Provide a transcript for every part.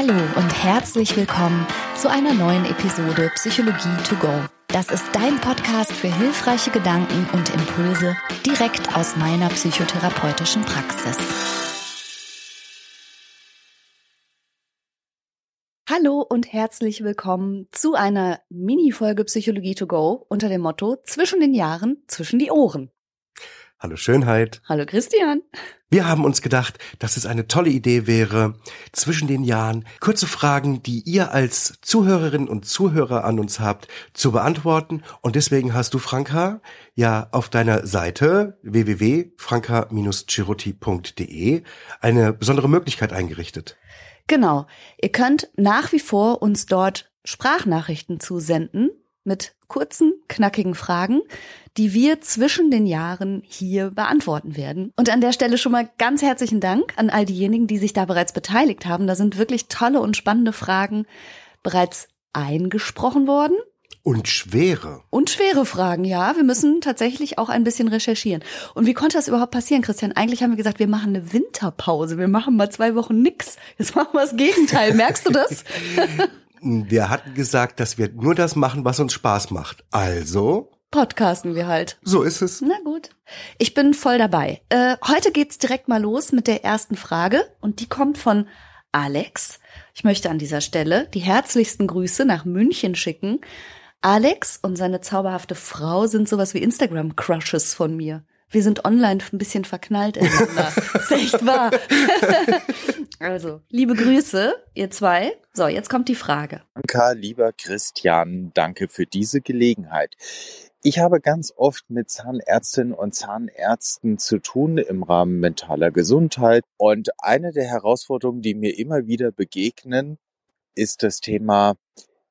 Hallo und herzlich willkommen zu einer neuen Episode Psychologie to go. Das ist dein Podcast für hilfreiche Gedanken und Impulse direkt aus meiner psychotherapeutischen Praxis. Hallo und herzlich willkommen zu einer Mini-Folge Psychologie to go unter dem Motto Zwischen den Jahren, zwischen die Ohren. Hallo Schönheit. Hallo Christian. Wir haben uns gedacht, dass es eine tolle Idee wäre, zwischen den Jahren kurze Fragen, die ihr als Zuhörerinnen und Zuhörer an uns habt, zu beantworten. Und deswegen hast du, Franka, ja auf deiner Seite www.franka-ciruti.de eine besondere Möglichkeit eingerichtet. Genau. Ihr könnt nach wie vor uns dort Sprachnachrichten zusenden mit kurzen, knackigen Fragen, die wir zwischen den Jahren hier beantworten werden. Und an der Stelle schon mal ganz herzlichen Dank an all diejenigen, die sich da bereits beteiligt haben. Da sind wirklich tolle und spannende Fragen bereits eingesprochen worden. Und schwere. Und schwere Fragen, ja. Wir müssen tatsächlich auch ein bisschen recherchieren. Und wie konnte das überhaupt passieren, Christian? Eigentlich haben wir gesagt, wir machen eine Winterpause. Wir machen mal zwei Wochen nix. Jetzt machen wir das Gegenteil. Merkst du das? Wir hatten gesagt, dass wir nur das machen, was uns Spaß macht. Also podcasten wir halt. So ist es. Na gut. Ich bin voll dabei. Äh, heute geht's direkt mal los mit der ersten Frage und die kommt von Alex. Ich möchte an dieser Stelle die herzlichsten Grüße nach München schicken. Alex und seine zauberhafte Frau sind sowas wie Instagram-Crushes von mir. Wir sind online ein bisschen verknallt ist echt wahr. also, liebe Grüße, ihr zwei. So, jetzt kommt die Frage. Danke, lieber Christian, danke für diese Gelegenheit. Ich habe ganz oft mit Zahnärztinnen und Zahnärzten zu tun im Rahmen mentaler Gesundheit. Und eine der Herausforderungen, die mir immer wieder begegnen, ist das Thema,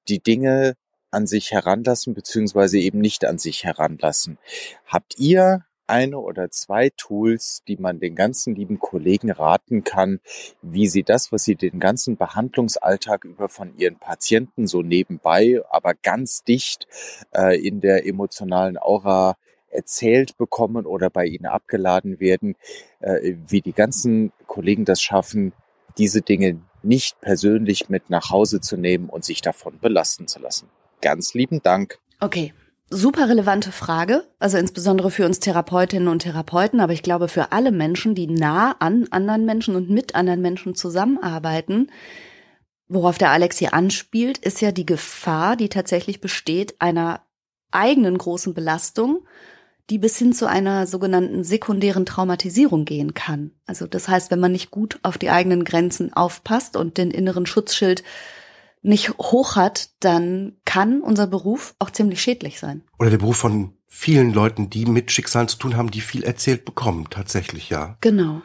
die Dinge an sich heranlassen, beziehungsweise eben nicht an sich heranlassen. Habt ihr eine oder zwei Tools, die man den ganzen lieben Kollegen raten kann, wie sie das, was sie den ganzen Behandlungsalltag über von ihren Patienten so nebenbei, aber ganz dicht äh, in der emotionalen Aura erzählt bekommen oder bei ihnen abgeladen werden, äh, wie die ganzen Kollegen das schaffen, diese Dinge nicht persönlich mit nach Hause zu nehmen und sich davon belasten zu lassen. Ganz lieben Dank. Okay, super relevante Frage, also insbesondere für uns Therapeutinnen und Therapeuten, aber ich glaube für alle Menschen, die nah an anderen Menschen und mit anderen Menschen zusammenarbeiten. Worauf der Alex hier anspielt, ist ja die Gefahr, die tatsächlich besteht, einer eigenen großen Belastung, die bis hin zu einer sogenannten sekundären Traumatisierung gehen kann. Also das heißt, wenn man nicht gut auf die eigenen Grenzen aufpasst und den inneren Schutzschild nicht hoch hat, dann kann unser Beruf auch ziemlich schädlich sein. Oder der Beruf von vielen Leuten, die mit Schicksalen zu tun haben, die viel erzählt bekommen, tatsächlich, ja. Genau.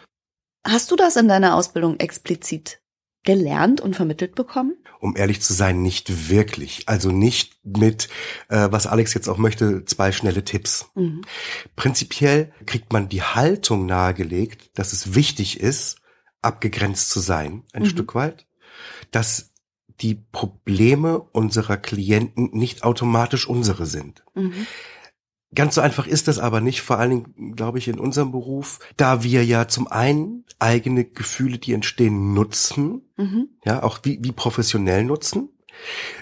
Hast du das in deiner Ausbildung explizit gelernt und vermittelt bekommen? Um ehrlich zu sein, nicht wirklich. Also nicht mit, äh, was Alex jetzt auch möchte, zwei schnelle Tipps. Mhm. Prinzipiell kriegt man die Haltung nahegelegt, dass es wichtig ist, abgegrenzt zu sein, ein mhm. Stück weit. Dass die Probleme unserer Klienten nicht automatisch unsere sind. Mhm. Ganz so einfach ist das aber nicht, vor allen Dingen, glaube ich, in unserem Beruf, da wir ja zum einen eigene Gefühle, die entstehen, nutzen, mhm. ja, auch wie, wie professionell nutzen.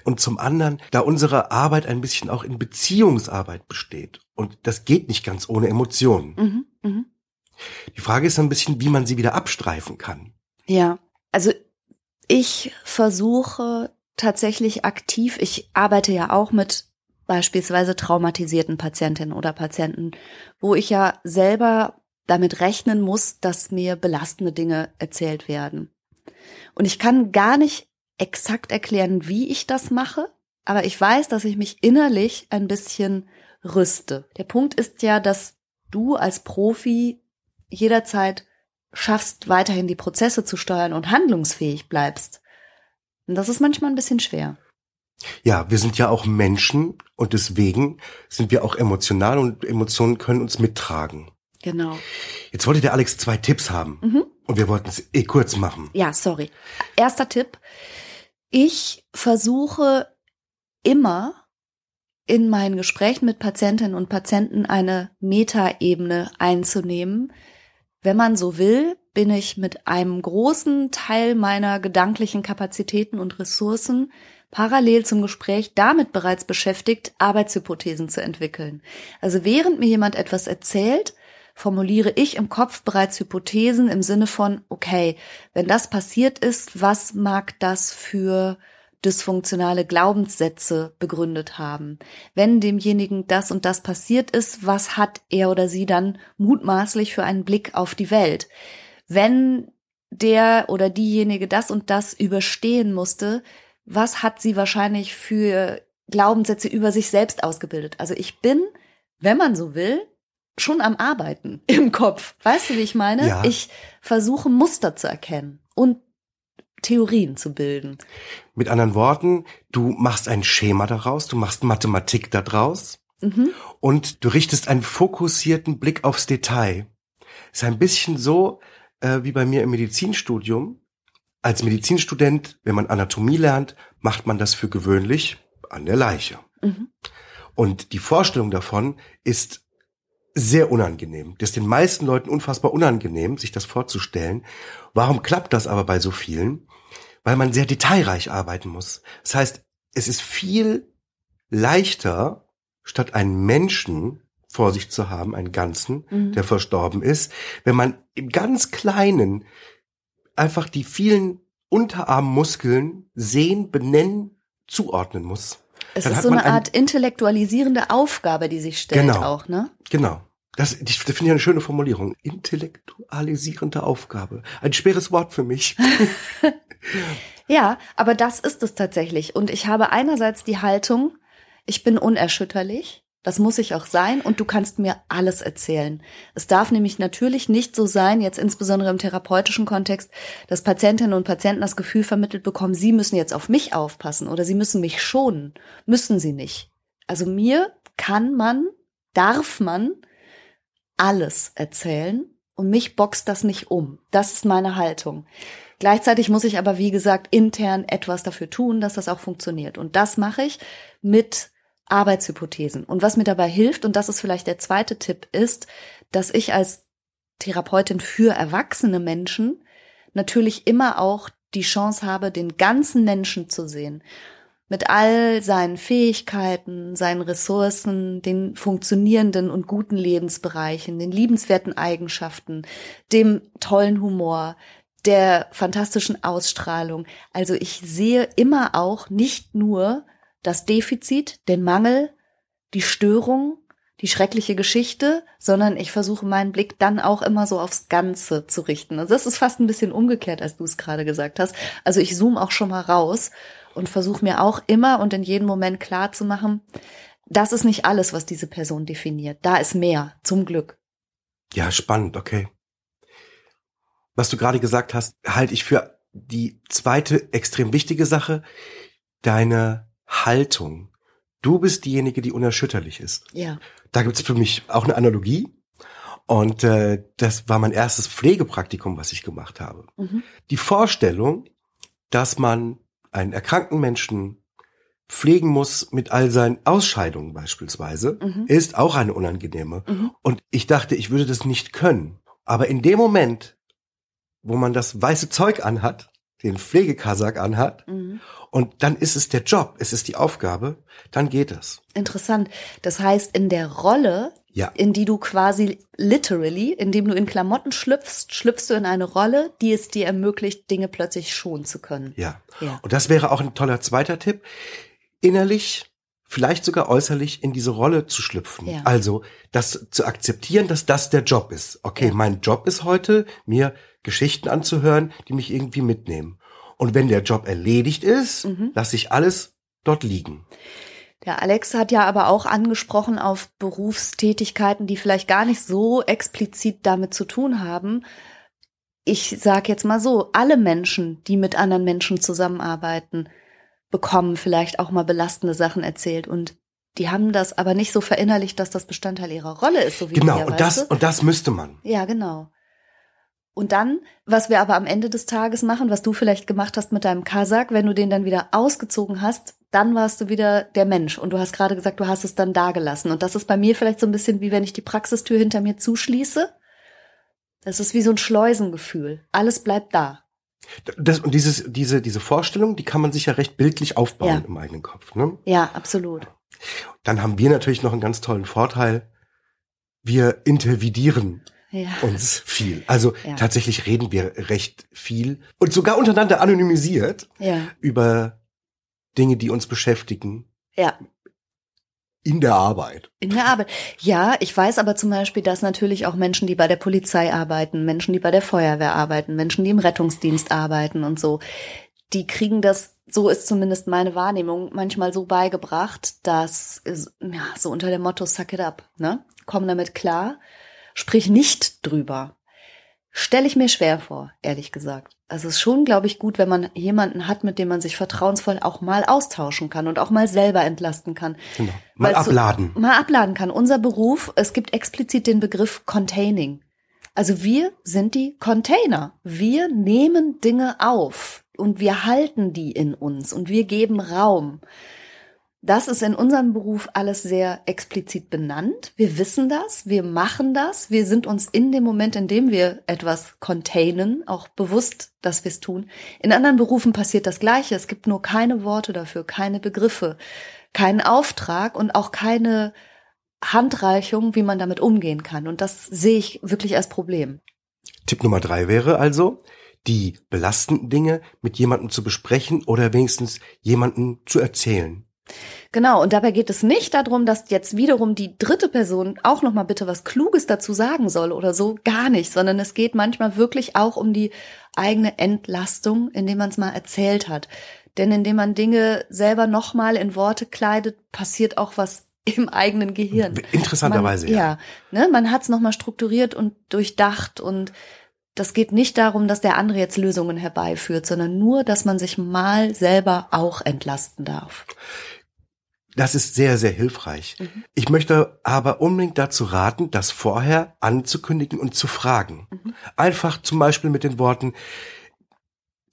Und zum anderen, da unsere Arbeit ein bisschen auch in Beziehungsarbeit besteht. Und das geht nicht ganz ohne Emotionen. Mhm. Mhm. Die Frage ist ein bisschen, wie man sie wieder abstreifen kann. Ja, also ich versuche tatsächlich aktiv, ich arbeite ja auch mit beispielsweise traumatisierten Patientinnen oder Patienten, wo ich ja selber damit rechnen muss, dass mir belastende Dinge erzählt werden. Und ich kann gar nicht exakt erklären, wie ich das mache, aber ich weiß, dass ich mich innerlich ein bisschen rüste. Der Punkt ist ja, dass du als Profi jederzeit schaffst, weiterhin die Prozesse zu steuern und handlungsfähig bleibst. Und das ist manchmal ein bisschen schwer. Ja, wir sind ja auch Menschen und deswegen sind wir auch emotional und Emotionen können uns mittragen. Genau. Jetzt wollte der Alex zwei Tipps haben mhm. und wir wollten es eh kurz machen. Ja, sorry. Erster Tipp. Ich versuche immer in meinen Gesprächen mit Patientinnen und Patienten eine Metaebene einzunehmen, wenn man so will, bin ich mit einem großen Teil meiner gedanklichen Kapazitäten und Ressourcen parallel zum Gespräch damit bereits beschäftigt, Arbeitshypothesen zu entwickeln. Also während mir jemand etwas erzählt, formuliere ich im Kopf bereits Hypothesen im Sinne von, okay, wenn das passiert ist, was mag das für dysfunktionale Glaubenssätze begründet haben. Wenn demjenigen das und das passiert ist, was hat er oder sie dann mutmaßlich für einen Blick auf die Welt? Wenn der oder diejenige das und das überstehen musste, was hat sie wahrscheinlich für Glaubenssätze über sich selbst ausgebildet? Also ich bin, wenn man so will, schon am Arbeiten im Kopf. Weißt du, wie ich meine? Ja. Ich versuche Muster zu erkennen und Theorien zu bilden. Mit anderen Worten, du machst ein Schema daraus, du machst Mathematik daraus mhm. und du richtest einen fokussierten Blick aufs Detail. Ist ein bisschen so äh, wie bei mir im Medizinstudium. Als Medizinstudent, wenn man Anatomie lernt, macht man das für gewöhnlich an der Leiche. Mhm. Und die Vorstellung davon ist sehr unangenehm. Das ist den meisten Leuten unfassbar unangenehm, sich das vorzustellen. Warum klappt das aber bei so vielen? Weil man sehr detailreich arbeiten muss. Das heißt, es ist viel leichter, statt einen Menschen vor sich zu haben, einen Ganzen, mhm. der verstorben ist, wenn man im ganz Kleinen einfach die vielen Unterarmmuskeln sehen, benennen, zuordnen muss. Es Dann ist so eine Art intellektualisierende Aufgabe, die sich stellt genau, auch, ne? Genau. Das, das finde ich eine schöne Formulierung. Intellektualisierende Aufgabe. Ein schweres Wort für mich. ja, aber das ist es tatsächlich. Und ich habe einerseits die Haltung, ich bin unerschütterlich. Das muss ich auch sein und du kannst mir alles erzählen. Es darf nämlich natürlich nicht so sein, jetzt insbesondere im therapeutischen Kontext, dass Patientinnen und Patienten das Gefühl vermittelt bekommen, sie müssen jetzt auf mich aufpassen oder sie müssen mich schonen. Müssen sie nicht. Also mir kann man, darf man alles erzählen und mich boxt das nicht um. Das ist meine Haltung. Gleichzeitig muss ich aber, wie gesagt, intern etwas dafür tun, dass das auch funktioniert. Und das mache ich mit Arbeitshypothesen. Und was mir dabei hilft, und das ist vielleicht der zweite Tipp, ist, dass ich als Therapeutin für erwachsene Menschen natürlich immer auch die Chance habe, den ganzen Menschen zu sehen mit all seinen Fähigkeiten, seinen Ressourcen, den funktionierenden und guten Lebensbereichen, den liebenswerten Eigenschaften, dem tollen Humor, der fantastischen Ausstrahlung. Also ich sehe immer auch nicht nur das Defizit, den Mangel, die Störung, die schreckliche Geschichte, sondern ich versuche meinen Blick dann auch immer so aufs Ganze zu richten. Also das ist fast ein bisschen umgekehrt, als du es gerade gesagt hast. Also ich zoome auch schon mal raus und versuche mir auch immer und in jedem Moment klar zu machen, das ist nicht alles, was diese Person definiert. Da ist mehr, zum Glück. Ja, spannend, okay. Was du gerade gesagt hast, halte ich für die zweite extrem wichtige Sache, deine Haltung. Du bist diejenige, die unerschütterlich ist. Ja. Da gibt es für mich auch eine Analogie. Und äh, das war mein erstes Pflegepraktikum, was ich gemacht habe. Mhm. Die Vorstellung, dass man einen erkrankten Menschen pflegen muss mit all seinen Ausscheidungen beispielsweise, mhm. ist auch eine unangenehme. Mhm. Und ich dachte, ich würde das nicht können. Aber in dem Moment, wo man das weiße Zeug anhat, den Pflegekasak anhat, mhm. und dann ist es der Job, es ist die Aufgabe, dann geht es. Interessant. Das heißt, in der Rolle ja. in die du quasi literally, indem du in Klamotten schlüpfst, schlüpfst du in eine Rolle, die es dir ermöglicht, Dinge plötzlich schonen zu können. Ja. ja. Und das wäre auch ein toller zweiter Tipp. Innerlich, vielleicht sogar äußerlich in diese Rolle zu schlüpfen. Ja. Also, das zu akzeptieren, dass das der Job ist. Okay, ja. mein Job ist heute, mir Geschichten anzuhören, die mich irgendwie mitnehmen. Und wenn der Job erledigt ist, mhm. lasse ich alles dort liegen. Der Alex hat ja aber auch angesprochen auf Berufstätigkeiten, die vielleicht gar nicht so explizit damit zu tun haben. Ich sage jetzt mal so, alle Menschen, die mit anderen Menschen zusammenarbeiten, bekommen vielleicht auch mal belastende Sachen erzählt und die haben das aber nicht so verinnerlicht, dass das Bestandteil ihrer Rolle ist, so wie Genau, und das, und das müsste man. Ja, genau. Und dann, was wir aber am Ende des Tages machen, was du vielleicht gemacht hast mit deinem Kasach, wenn du den dann wieder ausgezogen hast, dann warst du wieder der Mensch. Und du hast gerade gesagt, du hast es dann da gelassen. Und das ist bei mir vielleicht so ein bisschen wie wenn ich die Praxistür hinter mir zuschließe Das ist wie so ein Schleusengefühl. Alles bleibt da. Das, und dieses, diese, diese Vorstellung, die kann man sich ja recht bildlich aufbauen Ja. im eigenen Kopf. Ne? Ja, absolut. Dann haben wir natürlich noch einen ganz tollen Vorteil. Wir intervidieren Ja. uns viel. Also Ja. tatsächlich reden wir recht viel und sogar untereinander anonymisiert Ja. über Dinge, die uns beschäftigen Ja. in der Arbeit. In der Arbeit. Ja, ich weiß aber zum Beispiel, dass natürlich auch Menschen, die bei der Polizei arbeiten, Menschen, die bei der Feuerwehr arbeiten, Menschen, die im Rettungsdienst arbeiten und so, die kriegen das, so ist zumindest meine Wahrnehmung, manchmal so beigebracht, dass, ja, so unter dem Motto, suck it up, ne? Komm damit klar, sprich nicht drüber. Stelle ich mir schwer vor, ehrlich gesagt. Also es ist schon, glaube ich, gut, wenn man jemanden hat, mit dem man sich vertrauensvoll auch mal austauschen kann und auch mal selber entlasten kann. Genau. Mal Weil so- abladen. mal abladen kann. Unser Beruf, es gibt explizit den Begriff Containing. Also wir sind die Container. Wir nehmen Dinge auf und wir halten die in uns und wir geben Raum. Das ist in unserem Beruf alles sehr explizit benannt. Wir wissen das, wir machen das, wir sind uns in dem Moment, in dem wir etwas containen, auch bewusst, dass wir es tun. In anderen Berufen passiert das Gleiche. Es gibt nur keine Worte dafür, keine Begriffe, keinen Auftrag und auch keine Handreichung, wie man damit umgehen kann. Und das sehe ich wirklich als Problem. Tipp Nummer drei wäre also, die belastenden Dinge mit jemandem zu besprechen oder wenigstens jemandem zu erzählen. Genau, und dabei geht es nicht darum, dass jetzt wiederum die dritte Person auch noch mal bitte was Kluges dazu sagen soll oder so, gar nicht, sondern es geht manchmal wirklich auch um die eigene Entlastung, indem man es mal erzählt hat. Denn indem man Dinge selber noch mal in Worte kleidet, passiert auch was im eigenen Gehirn. Interessanterweise, man, ja. ja. Ne, man hat es noch mal strukturiert und durchdacht und das geht nicht darum, dass der andere jetzt Lösungen herbeiführt, sondern nur, dass man sich mal selber auch entlasten darf. Das ist sehr, sehr hilfreich. Mhm. Ich möchte aber unbedingt dazu raten, das vorher anzukündigen und zu fragen. Mhm. Einfach zum Beispiel mit den Worten,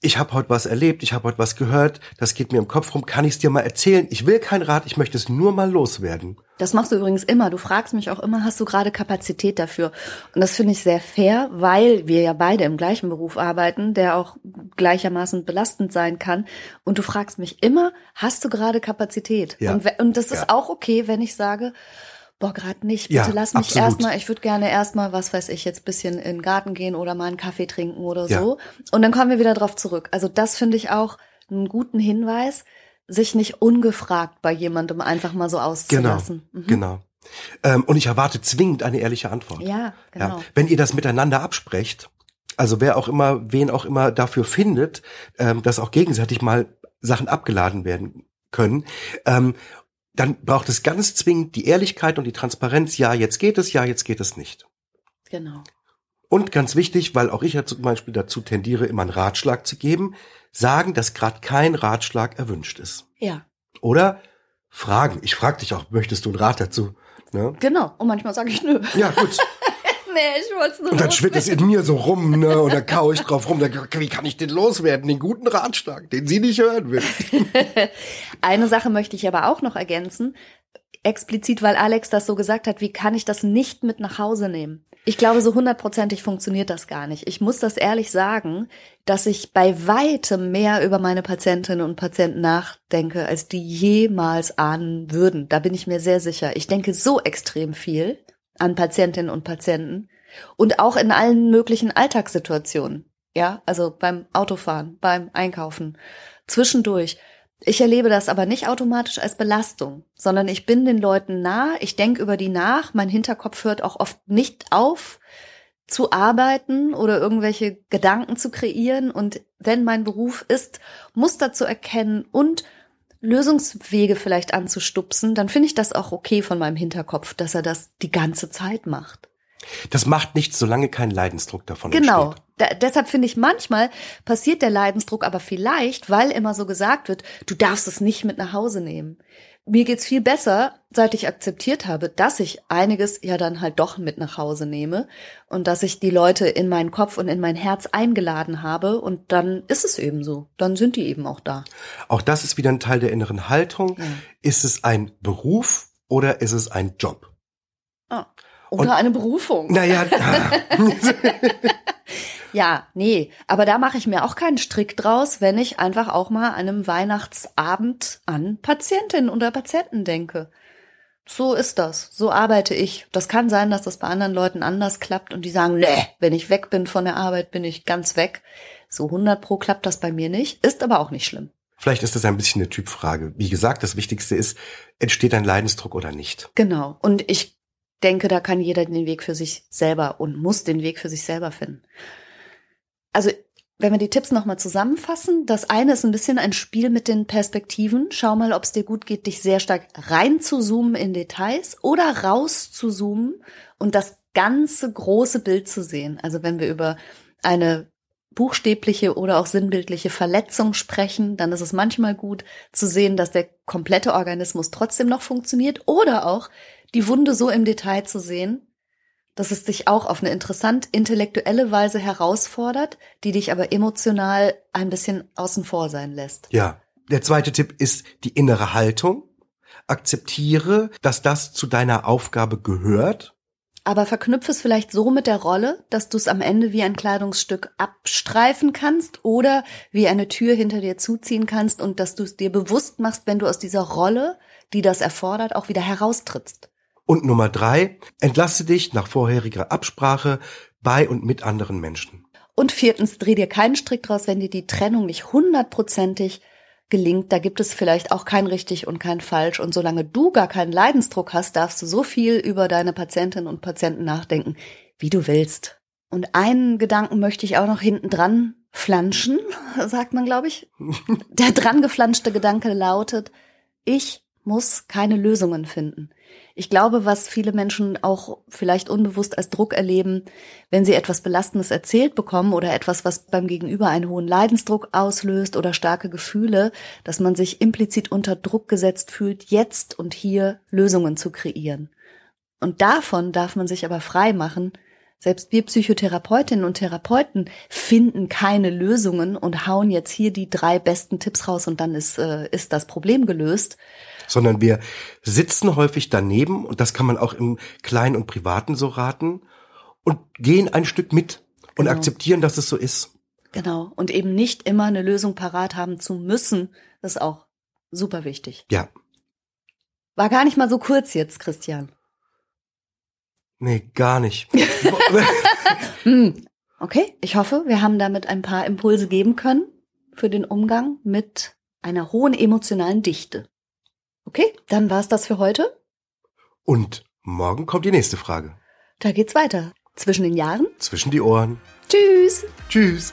ich habe heute was erlebt, ich habe heute was gehört, das geht mir im Kopf rum, kann ich es dir mal erzählen? Ich will keinen Rat, ich möchte es nur mal loswerden. Das machst du übrigens immer. Du fragst mich auch immer, hast du gerade Kapazität dafür? Und das finde ich sehr fair, weil wir ja beide im gleichen Beruf arbeiten, der auch gleichermaßen belastend sein kann. Und du fragst mich immer, hast du gerade Kapazität? Ja. Und, und das ist Ja. auch okay, wenn ich sage, boah, gerade nicht. Bitte Ja, lass mich erstmal, ich würde gerne erstmal, was weiß ich, jetzt bisschen in den Garten gehen oder mal einen Kaffee trinken oder Ja. so. Und dann kommen wir wieder drauf zurück. Also das finde ich auch einen guten Hinweis, sich nicht ungefragt bei jemandem einfach mal so Genau, auszulassen. Mhm. genau. Ähm, und ich erwarte zwingend eine ehrliche Antwort. Ja, genau. Ja, wenn ihr das miteinander absprecht, also wer auch immer, wen auch immer dafür findet, ähm, dass auch gegenseitig mal Sachen abgeladen werden können, ähm, dann braucht es ganz zwingend die Ehrlichkeit und die Transparenz. Ja, jetzt geht es, ja, jetzt geht es nicht. Genau. Und ganz wichtig, weil auch ich ja zum Beispiel dazu tendiere, immer einen Ratschlag zu geben, sagen, dass gerade kein Ratschlag erwünscht ist. Ja, Oder fragen. Ich frage dich auch, möchtest du einen Rat dazu? Ne? genau. Und manchmal sage ich nö. Ja, gut. ich wollte es nur Und dann schwirrt es in mir so rum, ne? Und dann kau ich drauf rum. Dann, wie kann ich den loswerden? Den guten Ratschlag, den sie nicht hören will. Eine Sache möchte ich aber auch noch ergänzen. Explizit, weil Alex das so gesagt hat, wie kann ich das nicht mit nach Hause nehmen? Ich glaube, so hundertprozentig funktioniert das gar nicht. Ich muss das ehrlich sagen, dass ich bei weitem mehr über meine Patientinnen und Patienten nachdenke, als die jemals ahnen würden. Da bin ich mir sehr sicher. Ich denke so extrem viel an Patientinnen und Patienten und auch in allen möglichen Alltagssituationen. Ja, also beim Autofahren, beim Einkaufen, zwischendurch. Ich erlebe das aber nicht automatisch als Belastung, sondern ich bin den Leuten nah, ich denke über die nach, mein Hinterkopf hört auch oft nicht auf zu arbeiten oder irgendwelche Gedanken zu kreieren und wenn mein Beruf ist, Muster zu erkennen und Lösungswege vielleicht anzustupsen, dann finde ich das auch okay von meinem Hinterkopf, dass er das die ganze Zeit macht. Das macht nichts, solange kein Leidensdruck davon Genau. entsteht. Da, deshalb finde ich, manchmal passiert der Leidensdruck aber vielleicht, weil immer so gesagt wird, du darfst es nicht mit nach Hause nehmen. Mir geht's viel besser, seit ich akzeptiert habe, dass ich einiges ja dann halt doch mit nach Hause nehme und dass ich die Leute in meinen Kopf und in mein Herz eingeladen habe und dann ist es eben so. Dann sind die eben auch da. Auch das ist wieder ein Teil der inneren Haltung. Ja. Ist es ein Beruf oder ist es ein Job? Ah. Oder eine Berufung. Naja. ja, nee, aber da mache ich mir auch keinen Strick draus, wenn ich einfach auch mal an einem Weihnachtsabend an Patientinnen oder Patienten denke. So ist das. So arbeite ich. Das kann sein, dass das bei anderen Leuten anders klappt und die sagen, nee, wenn ich weg bin von der Arbeit, bin ich ganz weg. So 100 pro klappt das bei mir nicht, ist aber auch nicht schlimm. Vielleicht ist das ein bisschen eine Typfrage. Wie gesagt, das Wichtigste ist, entsteht ein Leidensdruck oder nicht? Genau. Und ich denke, da kann jeder den Weg für sich selber und muss den Weg für sich selber finden. Also wenn wir die Tipps nochmal zusammenfassen, das eine ist ein bisschen ein Spiel mit den Perspektiven. Schau mal, ob es dir gut geht, dich sehr stark rein zu zoomen in Details oder raus zu zoomen und das ganze große Bild zu sehen. Also wenn wir über eine buchstäbliche oder auch sinnbildliche Verletzung sprechen, dann ist es manchmal gut zu sehen, dass der komplette Organismus trotzdem noch funktioniert oder auch die Wunde so im Detail zu sehen, dass es dich auch auf eine interessant intellektuelle Weise herausfordert, die dich aber emotional ein bisschen außen vor sein lässt. Ja. Der zweite Tipp ist die innere Haltung. Akzeptiere, dass das zu deiner Aufgabe gehört. Aber verknüpfe es vielleicht so mit der Rolle, dass du es am Ende wie ein Kleidungsstück abstreifen kannst oder wie eine Tür hinter dir zuziehen kannst und dass du es dir bewusst machst, wenn du aus dieser Rolle, die das erfordert, auch wieder heraustrittst. Und Nummer drei, entlasse dich nach vorheriger Absprache bei und mit anderen Menschen. Und viertens, dreh dir keinen Strick draus, wenn dir die Trennung nicht hundertprozentig gelingt. Da gibt es vielleicht auch kein richtig und kein falsch. Und solange du gar keinen Leidensdruck hast, darfst du so viel über deine Patientinnen und Patienten nachdenken, wie du willst. Und einen Gedanken möchte ich auch noch hinten dran flanschen, sagt man, glaube ich. Der dran geflanschte Gedanke lautet, ich muss keine Lösungen finden. Ich glaube, was viele Menschen auch vielleicht unbewusst als Druck erleben, wenn sie etwas Belastendes erzählt bekommen oder etwas, was beim Gegenüber einen hohen Leidensdruck auslöst oder starke Gefühle, dass man sich implizit unter Druck gesetzt fühlt, jetzt und hier Lösungen zu kreieren. Und davon darf man sich aber frei machen. Selbst wir Psychotherapeutinnen und Therapeuten finden keine Lösungen und hauen jetzt hier die drei besten Tipps raus und dann ist, äh, ist das Problem gelöst, sondern wir sitzen häufig daneben und das kann man auch im Kleinen und Privaten so raten und gehen ein Stück mit und genau. akzeptieren, dass es so ist. Genau. Und eben nicht immer eine Lösung parat haben zu müssen, das ist auch super wichtig. Ja. War gar nicht mal so kurz jetzt, Christian. Nee, gar nicht. hm. Okay, ich hoffe, wir haben damit ein paar Impulse geben können für den Umgang mit einer hohen emotionalen Dichte. Okay, dann war's das für heute. Und morgen kommt die nächste Frage. Da geht's weiter. Zwischen den Jahren. Zwischen die Ohren. Tschüss. Tschüss.